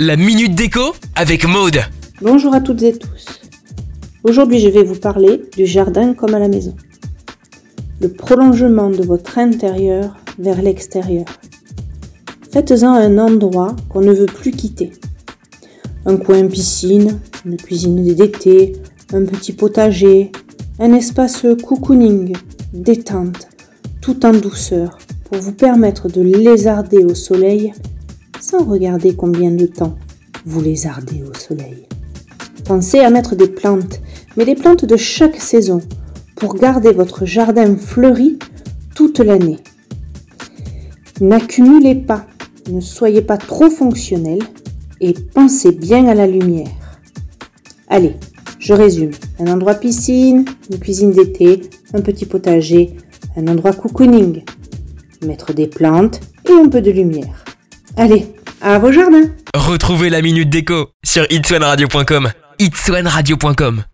La minute déco avec Maude. Bonjour à toutes et tous. Aujourd'hui, je vais vous parler du jardin comme à la maison. Le prolongement de votre intérieur vers l'extérieur. Faites-en un endroit qu'on ne veut plus quitter. Un coin piscine, une cuisine d'été, un petit potager, un espace cocooning, détente, tout en douceur, pour vous permettre de lézarder au soleil sans regarder combien de temps vous lézardez au soleil. Pensez à mettre des plantes, mais des plantes de chaque saison, pour garder votre jardin fleuri toute l'année. N'accumulez pas, ne soyez pas trop fonctionnel et pensez bien à la lumière. Allez, je résume. Un endroit piscine, une cuisine d'été, un petit potager, un endroit cocooning. Mettre des plantes et un peu de lumière. Allez, à vos jardins Retrouvez la minute déco sur itswanradio.com. itswanradio.com